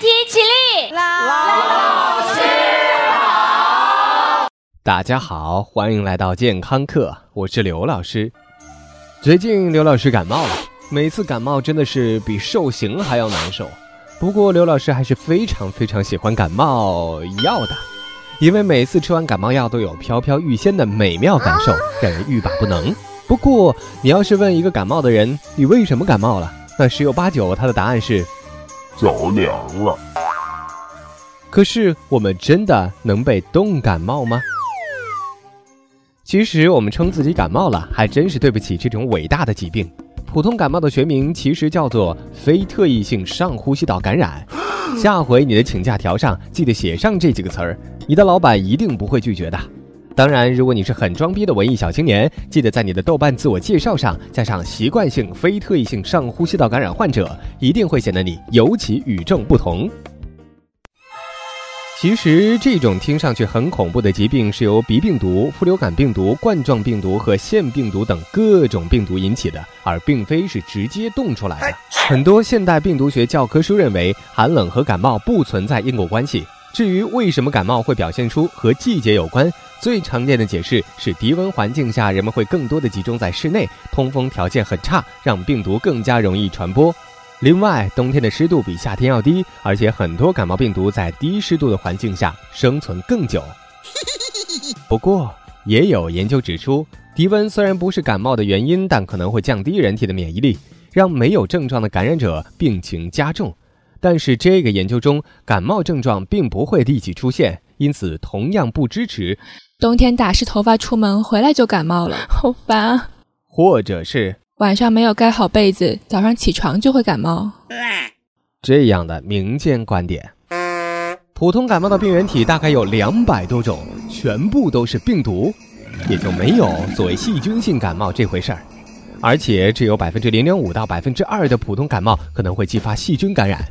体起立。老师好，大家好，欢迎来到健康课，我是刘老师。最近刘老师感冒了，每次感冒真的是比受刑还要难受。不过刘老师还是非常非常喜欢感冒药的，因为每次吃完感冒药都有飘飘欲仙的美妙感受，让人欲罢不能。不过你要是问一个感冒的人，你为什么感冒了？那十有八九他的答案是。着凉了，可是我们真的能被冻感冒吗？其实我们称自己感冒了，还真是对不起这种伟大的疾病。普通感冒的学名其实叫做非特异性上呼吸道感染。下回你的请假条上记得写上这几个词儿，你的老板一定不会拒绝的。当然，如果你是很装逼的文艺小青年，记得在你的豆瓣自我介绍上加上习惯性非特异性上呼吸道感染患者，一定会显得你尤其与众不同。其实，这种听上去很恐怖的疾病是由鼻病毒、副流感病毒、冠状病毒和腺病毒等各种病毒引起的，而并非是直接冻出来的。很多现代病毒学教科书认为，寒冷和感冒不存在因果关系。至于为什么感冒会表现出和季节有关？最常见的解释是低温环境下，人们会更多的集中在室内，通风条件很差，让病毒更加容易传播。另外，冬天的湿度比夏天要低，而且很多感冒病毒在低湿度的环境下生存更久。不过，也有研究指出，低温虽然不是感冒的原因，但可能会降低人体的免疫力，让没有症状的感染者病情加重。但是这个研究中，感冒症状并不会立即出现，因此同样不支持。冬天打湿头发出门，回来就感冒了，好烦啊！或者是晚上没有盖好被子，早上起床就会感冒。这样的民间观点，普通感冒的病原体大概有两百多种，全部都是病毒，也就没有所谓细菌性感冒这回事儿。而且只有百分之零点五到百分之二的普通感冒可能会激发细菌感染，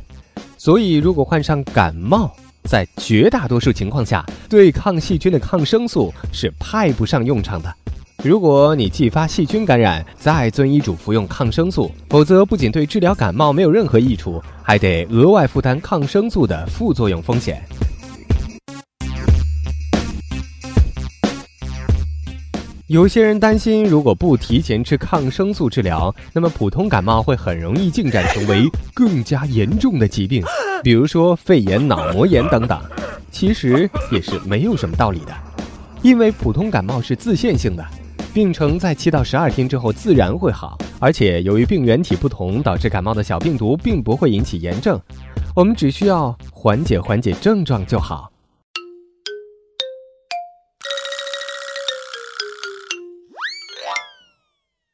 所以如果患上感冒，在绝大多数情况下，对抗细菌的抗生素是派不上用场的。如果你继发细菌感染，再遵医嘱服用抗生素，否则不仅对治疗感冒没有任何益处，还得额外负担抗生素的副作用风险。有些人担心，如果不提前吃抗生素治疗，那么普通感冒会很容易进展成为更加严重的疾病，比如说肺炎、脑膜炎等等。其实也是没有什么道理的，因为普通感冒是自限性的，病程在七到十二天之后自然会好，而且由于病原体不同，导致感冒的小病毒并不会引起炎症，我们只需要缓解缓解症状就好。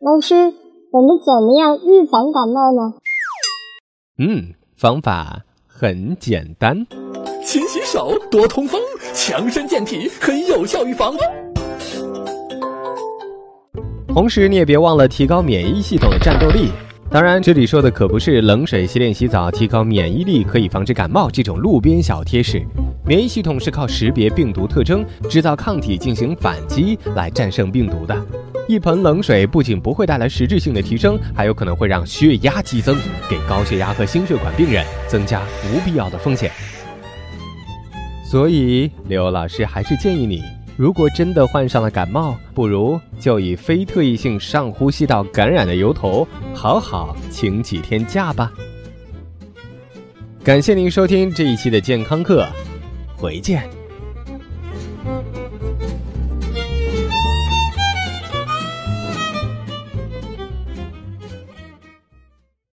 老师，我们怎么样预防感冒呢？嗯，方法很简单，勤洗手，多通风，强身健体，可以有效预防。同时，你也别忘了提高免疫系统的战斗力。当然，这里说的可不是冷水洗脸洗澡提高免疫力可以防止感冒这种路边小贴士。免疫系统是靠识别病毒特征、制造抗体进行反击来战胜病毒的。一盆冷水不仅不会带来实质性的提升，还有可能会让血压激增，给高血压和心血管病人增加不必要的风险。所以，刘老师还是建议你，如果真的患上了感冒，不如就以非特异性上呼吸道感染的由头，好好请几天假吧。感谢您收听这一期的健康课，回见。